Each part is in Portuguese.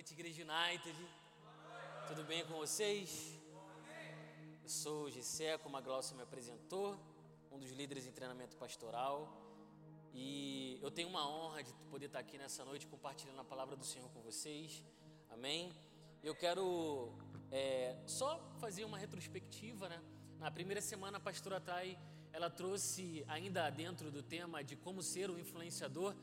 noite, Igreja United. Tudo bem com vocês? Eu sou o Gessé, como a Glaucia me apresentou, um dos líderes em treinamento pastoral. E eu tenho uma honra de poder estar aqui nessa noite compartilhando a palavra do Senhor com vocês. Amém? Eu quero é, só fazer uma retrospectiva, né? Na primeira semana, a pastora Thay, ela trouxe, ainda dentro do tema de como ser um influenciador,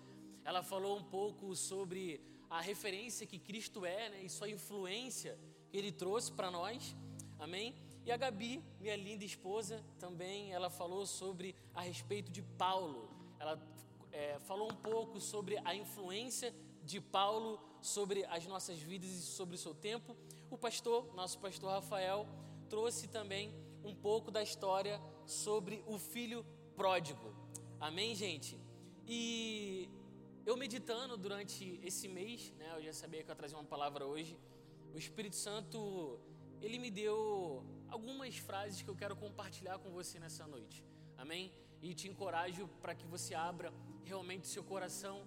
ela falou um pouco sobre a referência que Cristo é né, e sua influência que Ele trouxe para nós, amém? E a Gabi, minha linda esposa, também ela falou sobre a respeito de Paulo. Ela é, falou um pouco sobre a influência de Paulo sobre as nossas vidas e sobre o seu tempo. O pastor, nosso pastor Rafael, trouxe também um pouco da história sobre o filho pródigo. Amém, gente? E eu meditando durante esse mês, né, eu já sabia que eu ia trazer uma palavra hoje. O Espírito Santo, ele me deu algumas frases que eu quero compartilhar com você nessa noite. Amém? E te encorajo para que você abra realmente seu coração,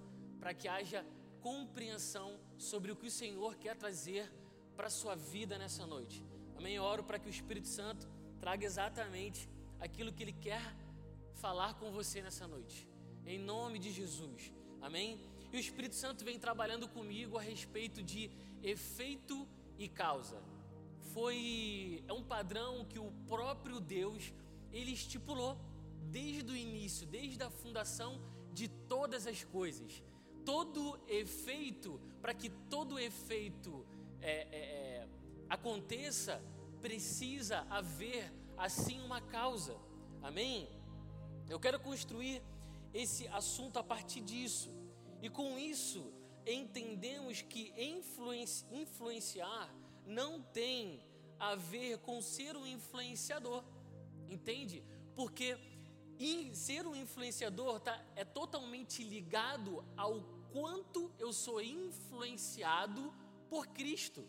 para que haja compreensão sobre o que o Senhor quer trazer para a sua vida nessa noite. Amém? Eu oro para que o Espírito Santo traga exatamente aquilo que ele quer falar com você nessa noite. Em nome de Jesus. Amém? E o Espírito Santo vem trabalhando comigo a respeito de efeito e causa. Foi é um padrão que o próprio Deus ele estipulou desde o início, desde a fundação de todas as coisas. Todo efeito, para que todo efeito é, é, é, aconteça, precisa haver assim uma causa. Amém? Eu quero construir esse assunto a partir disso. E com isso, entendemos que influenci influenciar não tem a ver com ser um influenciador. Entende? Porque ser um influenciador tá, é totalmente ligado ao quanto eu sou influenciado por Cristo.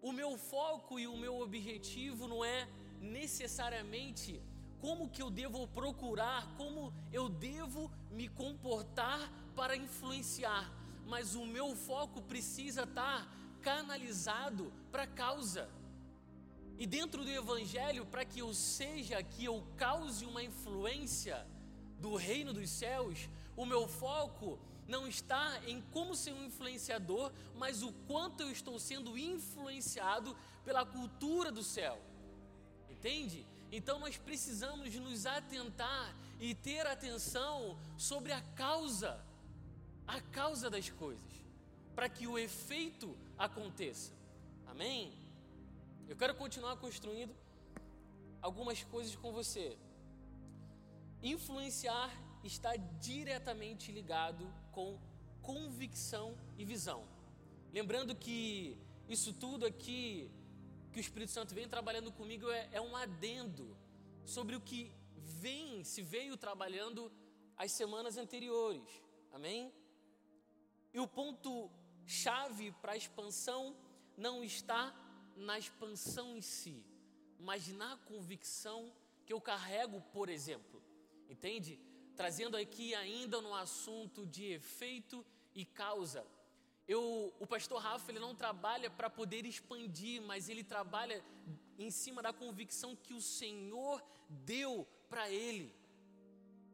O meu foco e o meu objetivo não é necessariamente como que eu devo procurar, como eu devo me comportar para influenciar, mas o meu foco precisa estar canalizado para a causa. E dentro do Evangelho, para que eu seja, que eu cause uma influência do reino dos céus, o meu foco não está em como ser um influenciador, mas o quanto eu estou sendo influenciado pela cultura do céu. Entende? Então nós precisamos nos atentar e ter atenção sobre a causa, a causa das coisas, para que o efeito aconteça. Amém? Eu quero continuar construindo algumas coisas com você. Influenciar está diretamente ligado com convicção e visão. Lembrando que isso tudo aqui que o Espírito Santo vem trabalhando comigo é, é um adendo sobre o que vem, se veio trabalhando as semanas anteriores. Amém? E o ponto chave para a expansão não está na expansão em si, mas na convicção que eu carrego, por exemplo. Entende? Trazendo aqui ainda no assunto de efeito e causa. Eu, o pastor Rafa ele não trabalha para poder expandir, mas ele trabalha em cima da convicção que o Senhor deu para ele.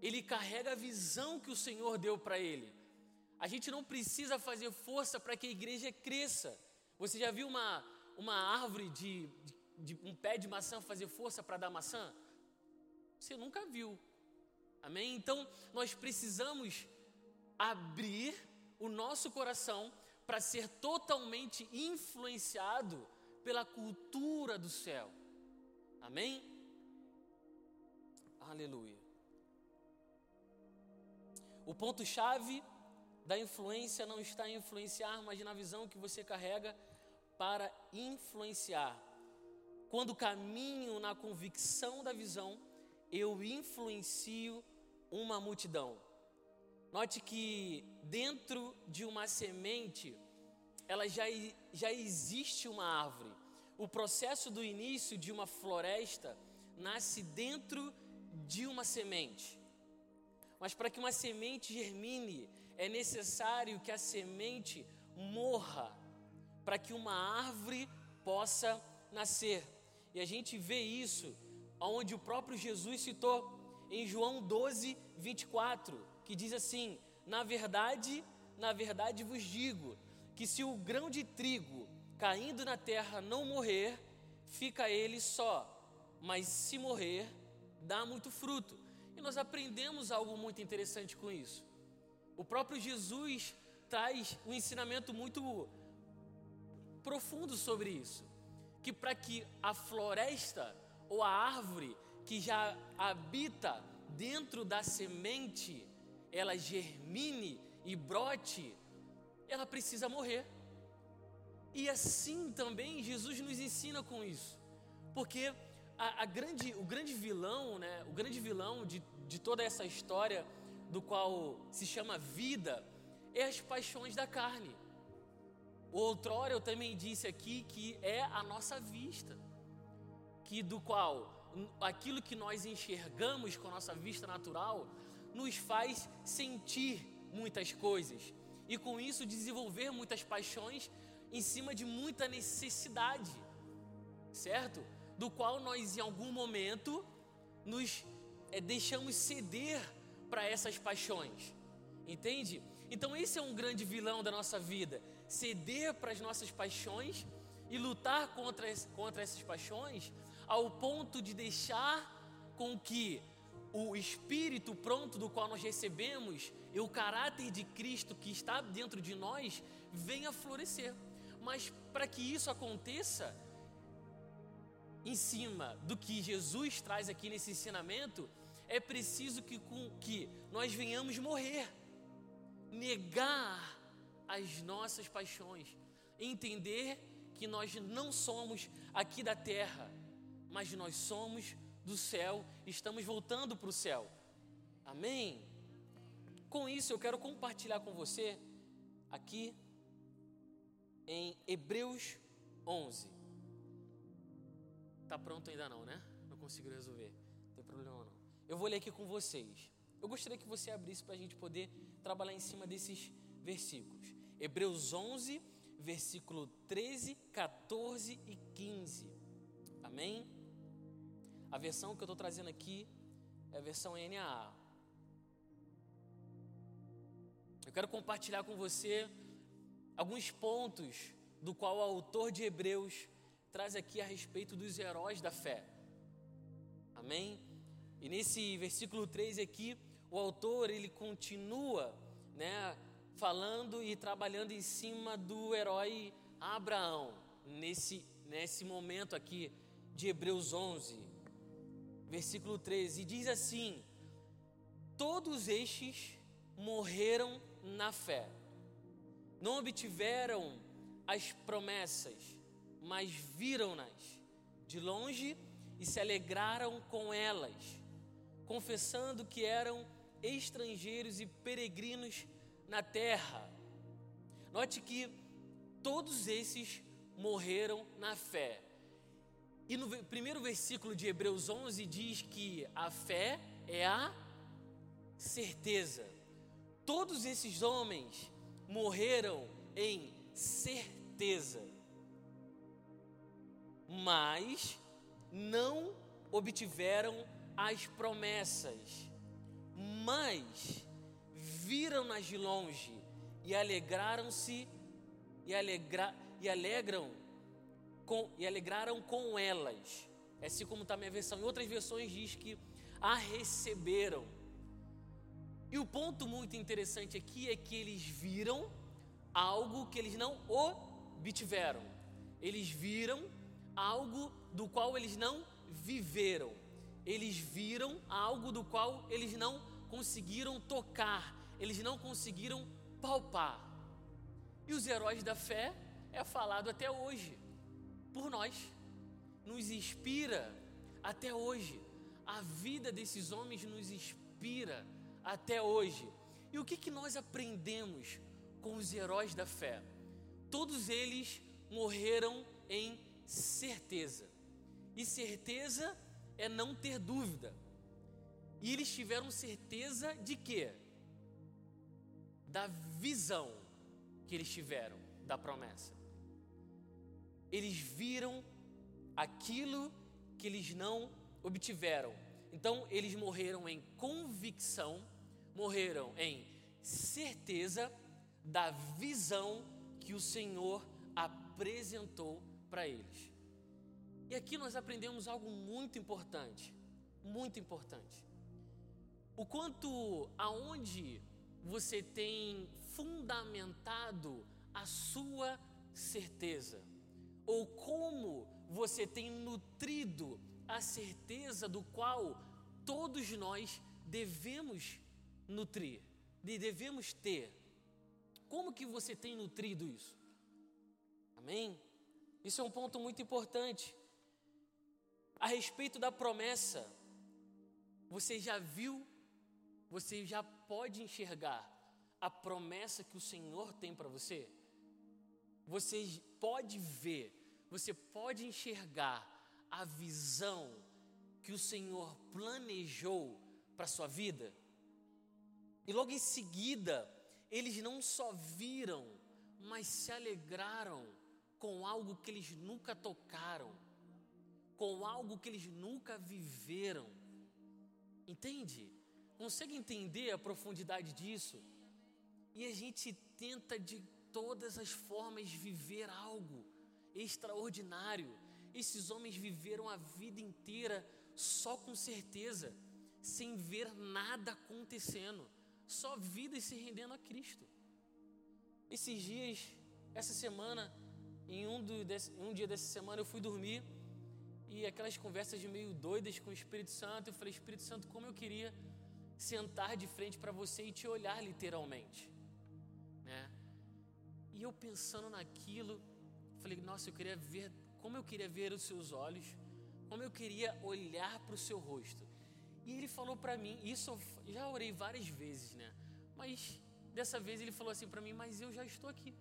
Ele carrega a visão que o Senhor deu para ele. A gente não precisa fazer força para que a igreja cresça. Você já viu uma, uma árvore de, de, de um pé de maçã fazer força para dar maçã? Você nunca viu. Amém? Então nós precisamos abrir o nosso coração para ser totalmente influenciado pela cultura do céu. Amém? Aleluia. O ponto-chave da influência não está em influenciar, mas na visão que você carrega para influenciar. Quando caminho na convicção da visão, eu influencio uma multidão. Note que dentro de uma semente, ela já, já existe uma árvore. O processo do início de uma floresta nasce dentro de uma semente. Mas para que uma semente germine, é necessário que a semente morra. para que uma árvore possa nascer. E a gente vê isso onde o próprio Jesus citou em João 12, 24, que diz assim: Na verdade, na verdade vos digo que se o grão de trigo caindo na terra não morrer, fica ele só, mas se morrer, dá muito fruto. E nós aprendemos algo muito interessante com isso. O próprio Jesus traz um ensinamento muito profundo sobre isso, que para que a floresta ou a árvore que já habita dentro da semente, ela germine e brote, ela precisa morrer. E assim também Jesus nos ensina com isso, porque a, a grande, o grande vilão, né, o grande vilão de, de toda essa história do qual se chama vida é as paixões da carne. Outrora eu também disse aqui que é a nossa vista, que do qual aquilo que nós enxergamos com a nossa vista natural nos faz sentir muitas coisas e com isso desenvolver muitas paixões em cima de muita necessidade, certo? Do qual nós em algum momento nos é, deixamos ceder para essas paixões, entende? Então esse é um grande vilão da nossa vida, ceder para as nossas paixões e lutar contra, contra essas paixões ao ponto de deixar com que o espírito pronto do qual nós recebemos e o caráter de Cristo que está dentro de nós venha florescer. Mas para que isso aconteça, em cima do que Jesus traz aqui nesse ensinamento, é preciso que, que nós venhamos morrer, negar as nossas paixões, entender que nós não somos aqui da terra, mas nós somos do céu, estamos voltando para o céu. Amém? Com isso eu quero compartilhar com você aqui em Hebreus 11. Tá pronto ainda não, né? Não consigo resolver. Não tem problema não. Eu vou ler aqui com vocês. Eu gostaria que você abrisse para a gente poder trabalhar em cima desses versículos. Hebreus 11, versículo 13, 14 e 15. Amém? A versão que eu estou trazendo aqui é a versão NAA. Eu quero compartilhar com você alguns pontos do qual o autor de Hebreus traz aqui a respeito dos heróis da fé. Amém? E nesse versículo 3 aqui, o autor ele continua, né, falando e trabalhando em cima do herói Abraão, nesse nesse momento aqui de Hebreus 11, versículo 13, e diz assim: Todos estes morreram na fé não obtiveram as promessas, mas viram-nas de longe e se alegraram com elas, confessando que eram estrangeiros e peregrinos na terra. Note que todos esses morreram na fé. E no primeiro versículo de Hebreus 11 diz que a fé é a certeza. Todos esses homens morreram em certeza, mas não obtiveram as promessas, mas viram-nas de longe e alegraram-se e, alegra, e alegram com, e alegraram com elas. É assim como está a minha versão. Em outras versões diz que a receberam. E o ponto muito interessante aqui é que eles viram algo que eles não obtiveram. Eles viram algo do qual eles não viveram. Eles viram algo do qual eles não conseguiram tocar, eles não conseguiram palpar. E os heróis da fé é falado até hoje nós. Nos inspira até hoje. A vida desses homens nos inspira até hoje. E o que, que nós aprendemos com os heróis da fé? Todos eles morreram em certeza. E certeza é não ter dúvida. E eles tiveram certeza de quê? Da visão que eles tiveram da promessa. Eles viram aquilo que eles não obtiveram. Então, eles morreram em convicção, morreram em certeza da visão que o Senhor apresentou para eles. E aqui nós aprendemos algo muito importante, muito importante. O quanto aonde você tem fundamentado a sua certeza, ou como você tem nutrido a certeza do qual todos nós devemos nutrir, devemos ter. Como que você tem nutrido isso? Amém? Isso é um ponto muito importante. A respeito da promessa, você já viu, você já pode enxergar a promessa que o Senhor tem para você? Você pode ver, você pode enxergar a visão que o Senhor planejou para a sua vida? E logo em seguida, eles não só viram, mas se alegraram com algo que eles nunca tocaram, com algo que eles nunca viveram. Entende? Consegue entender a profundidade disso? E a gente tenta de todas as formas viver algo extraordinário. Esses homens viveram a vida inteira só com certeza, sem ver nada acontecendo, só vida se rendendo a Cristo. Esses dias, essa semana, em um, do, desse, um dia dessa semana eu fui dormir e aquelas conversas meio doidas com o Espírito Santo, eu falei, Espírito Santo, como eu queria sentar de frente para você e te olhar literalmente? E eu pensando naquilo, falei, nossa, eu queria ver, como eu queria ver os seus olhos, como eu queria olhar para o seu rosto. E ele falou para mim, isso eu já orei várias vezes, né? Mas dessa vez ele falou assim para mim, mas eu já estou aqui.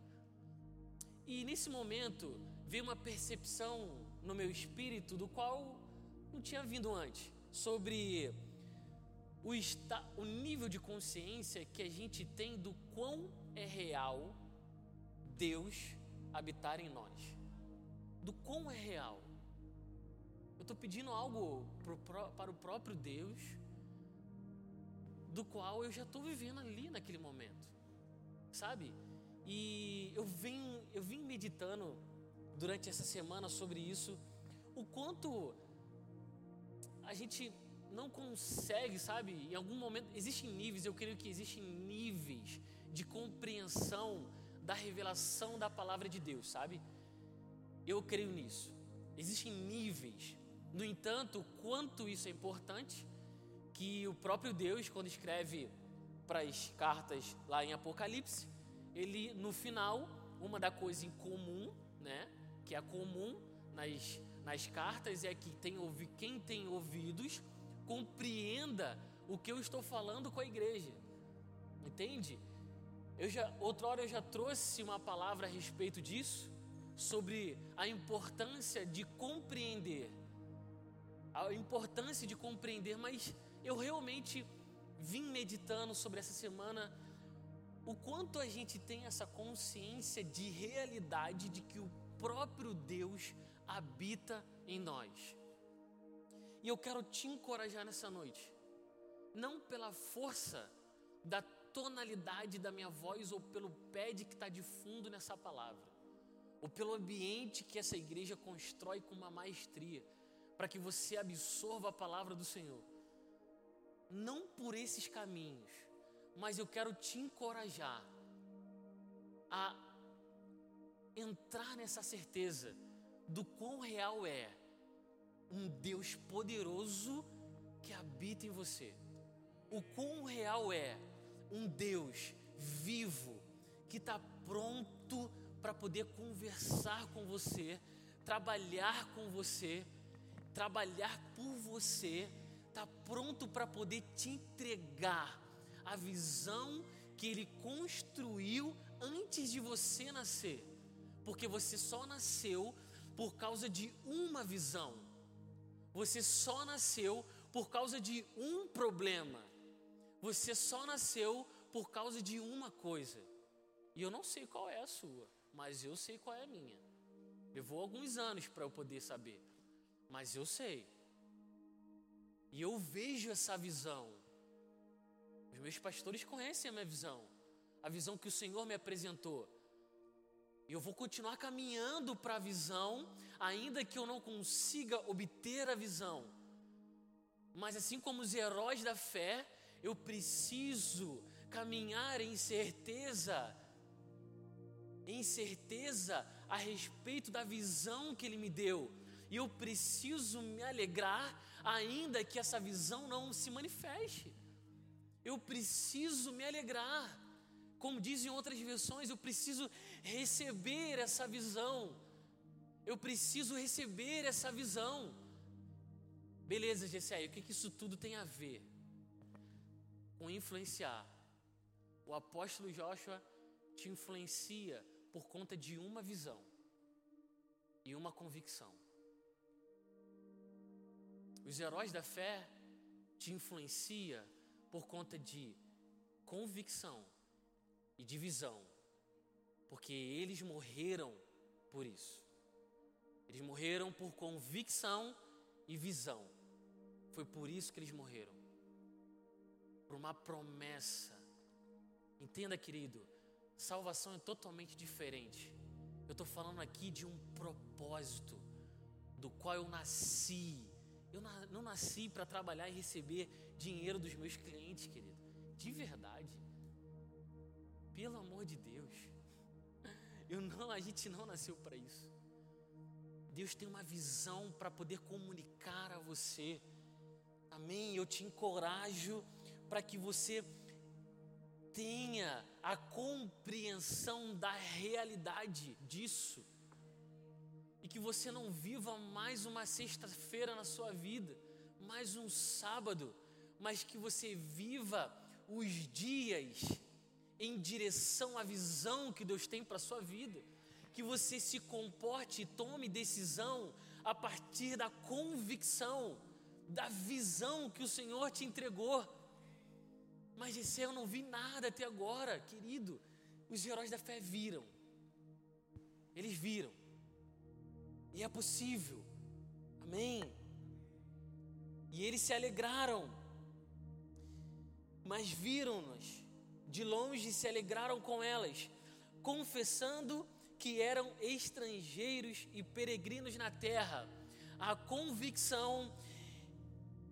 E nesse momento veio uma percepção no meu espírito do qual não tinha vindo antes, sobre o, esta, o nível de consciência que a gente tem do quão é real Deus habitar em nós. Do quão é real. Eu estou pedindo algo pro, para o próprio Deus, do qual eu já estou vivendo ali naquele momento, sabe? E eu vim, eu vim meditando durante essa semana sobre isso, o quanto a gente não consegue, sabe? Em algum momento, existem níveis, eu creio que existem níveis de compreensão da revelação da palavra de Deus, sabe? Eu creio nisso. Existem níveis. No entanto, quanto isso é importante, que o próprio Deus, quando escreve para as cartas lá em Apocalipse, ele no final, uma da coisa em comum, né, que é comum nas, nas cartas é que tem, quem tem ouvidos compreenda o que eu estou falando com a igreja. Entende? Eu já, eu já trouxe uma palavra a respeito disso, sobre a importância de compreender. A importância de compreender, mas eu realmente vim meditando sobre essa semana o quanto a gente tem essa consciência de realidade de que o próprio Deus habita em nós. E eu quero te encorajar nessa noite, não pela força da tonalidade da minha voz ou pelo pad que está de fundo nessa palavra, ou pelo ambiente que essa igreja constrói com uma maestria, para que você absorva a palavra do Senhor. Não por esses caminhos, mas eu quero te encorajar a entrar nessa certeza do quão real é um Deus poderoso que habita em você. O quão real é um Deus vivo que está pronto para poder conversar com você, trabalhar com você, trabalhar por você, está pronto para poder te entregar a visão que ele construiu antes de você nascer. Porque você só nasceu por causa de uma visão. Você só nasceu por causa de um problema. Você só nasceu por causa de uma coisa. E eu não sei qual é a sua, mas eu sei qual é a minha. Levou alguns anos para eu poder saber, mas eu sei. E eu vejo essa visão. Os meus pastores conhecem a minha visão, a visão que o Senhor me apresentou. E eu vou continuar caminhando para a visão, ainda que eu não consiga obter a visão. Mas assim como os heróis da fé, eu preciso caminhar em certeza, em certeza a respeito da visão que Ele me deu. E eu preciso me alegrar, ainda que essa visão não se manifeste. Eu preciso me alegrar. Como dizem outras versões, eu preciso receber essa visão. Eu preciso receber essa visão. Beleza, Gessé, o que, que isso tudo tem a ver com influenciar? O apóstolo Joshua te influencia por conta de uma visão e uma convicção. Os heróis da fé te influencia por conta de convicção e de visão, porque eles morreram por isso. Eles morreram por convicção e visão. Foi por isso que eles morreram. Por uma promessa. Entenda, querido, salvação é totalmente diferente. Eu estou falando aqui de um propósito do qual eu nasci. Eu não nasci para trabalhar e receber dinheiro dos meus clientes, querido. De verdade. Pelo amor de Deus. Eu não, a gente não nasceu para isso. Deus tem uma visão para poder comunicar a você. Amém? Eu te encorajo para que você tenha a compreensão da realidade disso. E que você não viva mais uma sexta-feira na sua vida, mais um sábado, mas que você viva os dias em direção à visão que Deus tem para a sua vida. Que você se comporte e tome decisão a partir da convicção, da visão que o Senhor te entregou mas esse eu não vi nada até agora, querido. Os heróis da fé viram. Eles viram. E é possível. Amém. E eles se alegraram. Mas viram-nas de longe e se alegraram com elas, confessando que eram estrangeiros e peregrinos na terra. A convicção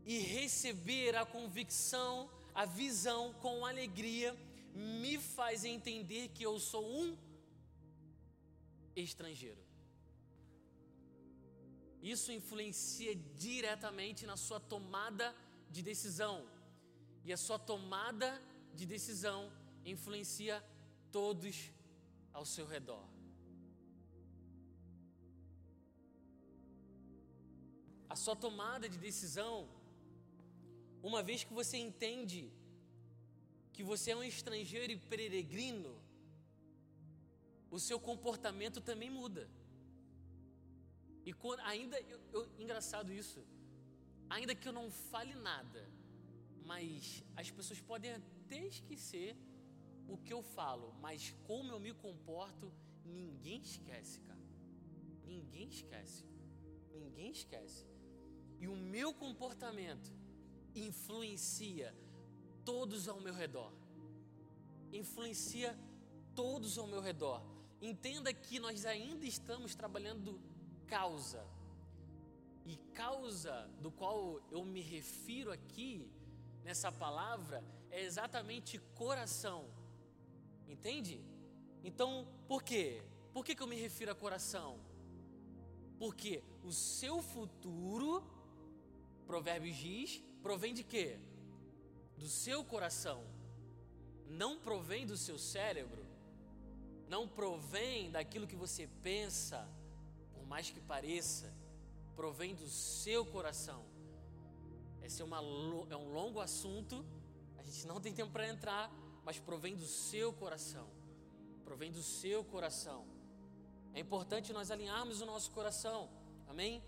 e receber a convicção a visão com alegria me faz entender que eu sou um estrangeiro. Isso influencia diretamente na sua tomada de decisão. E a sua tomada de decisão influencia todos ao seu redor. A sua tomada de decisão uma vez que você entende que você é um estrangeiro e peregrino, o seu comportamento também muda. E quando, ainda, eu, eu, engraçado isso, ainda que eu não fale nada, mas as pessoas podem até esquecer o que eu falo, mas como eu me comporto, ninguém esquece, cara. Ninguém esquece. Ninguém esquece. E o meu comportamento influencia todos ao meu redor. Influencia todos ao meu redor. Entenda que nós ainda estamos trabalhando causa. E causa do qual eu me refiro aqui, nessa palavra, é exatamente coração. Entende? Então, por quê? Por que, que eu me refiro a coração? Porque o seu futuro, Provérbios diz, provém de quê? Do seu coração. Não provém do seu cérebro. Não provém daquilo que você pensa, por mais que pareça. Provém do seu coração. Esse é, uma, é um longo assunto. A gente não tem tempo para entrar, mas provém do seu coração. Provém do seu coração. É importante nós alinharmos o nosso coração. Amém?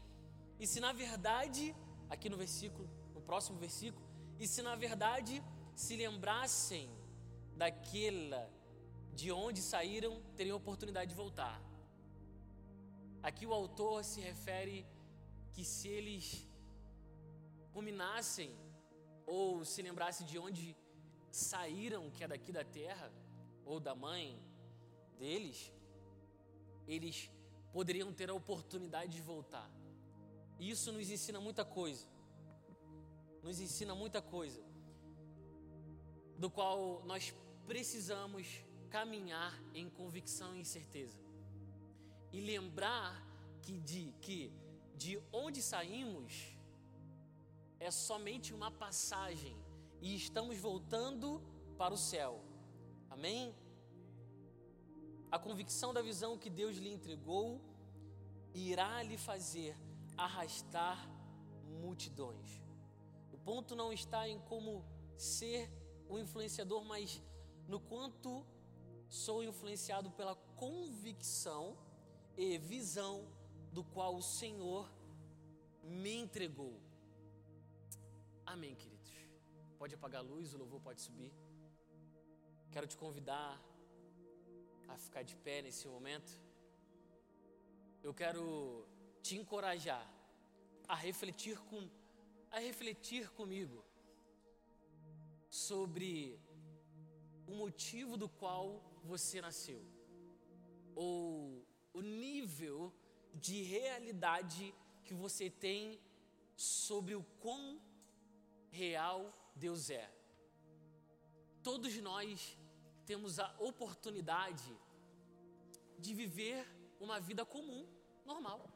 E se na verdade, aqui no versículo próximo versículo, e se na verdade se lembrassem daquela de onde saíram, teriam oportunidade de voltar. Aqui o autor se refere que se eles ruminassem ou se lembrassem de onde saíram, que é daqui da terra, ou da mãe deles, eles poderiam ter a oportunidade de voltar. Isso nos ensina muita coisa. Nos ensina muita coisa. Do qual nós precisamos caminhar em convicção e certeza. E lembrar que de, que de onde saímos é somente uma passagem e estamos voltando para o céu. Amém? A convicção da visão que Deus lhe entregou irá lhe fazer arrastar multidões. Ponto não está em como ser o influenciador, mas no quanto sou influenciado pela convicção e visão do qual o Senhor me entregou. Amém, queridos. Pode apagar a luz, o louvor pode subir. Quero te convidar a ficar de pé nesse momento. Eu quero te encorajar a refletir com a refletir comigo sobre o motivo do qual você nasceu ou o nível de realidade que você tem sobre o quão real Deus é. Todos nós temos a oportunidade de viver uma vida comum, normal.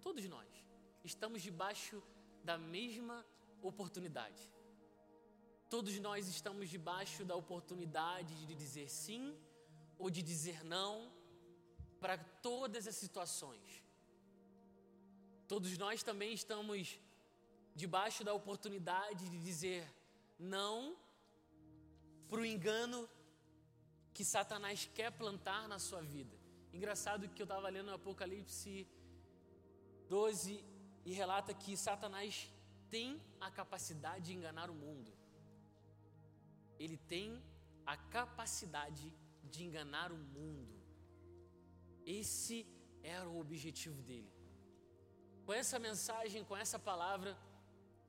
Todos nós estamos debaixo da mesma oportunidade. Todos nós estamos debaixo da oportunidade de dizer sim ou de dizer não para todas as situações. Todos nós também estamos debaixo da oportunidade de dizer não para o engano que Satanás quer plantar na sua vida. Engraçado que eu estava lendo Apocalipse 12 e relata que Satanás tem a capacidade de enganar o mundo. Ele tem a capacidade de enganar o mundo. Esse era o objetivo dele. Com essa mensagem, com essa palavra,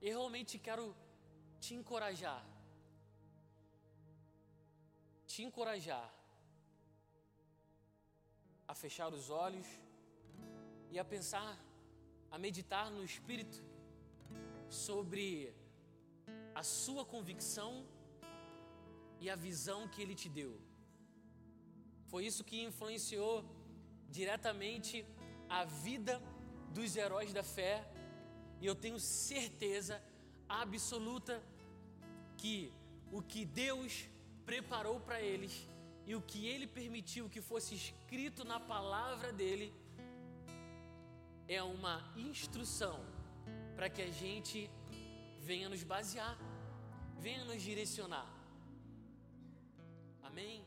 eu realmente quero te encorajar. Te encorajar a fechar os olhos e a pensar, a meditar no Espírito sobre a sua convicção e a visão que Ele te deu. Foi isso que influenciou diretamente a vida dos heróis da fé e eu tenho certeza absoluta que o que Deus preparou para eles e o que Ele permitiu que fosse escrito na palavra dele é uma instrução para que a gente venha nos basear, venha nos direcionar. Amém?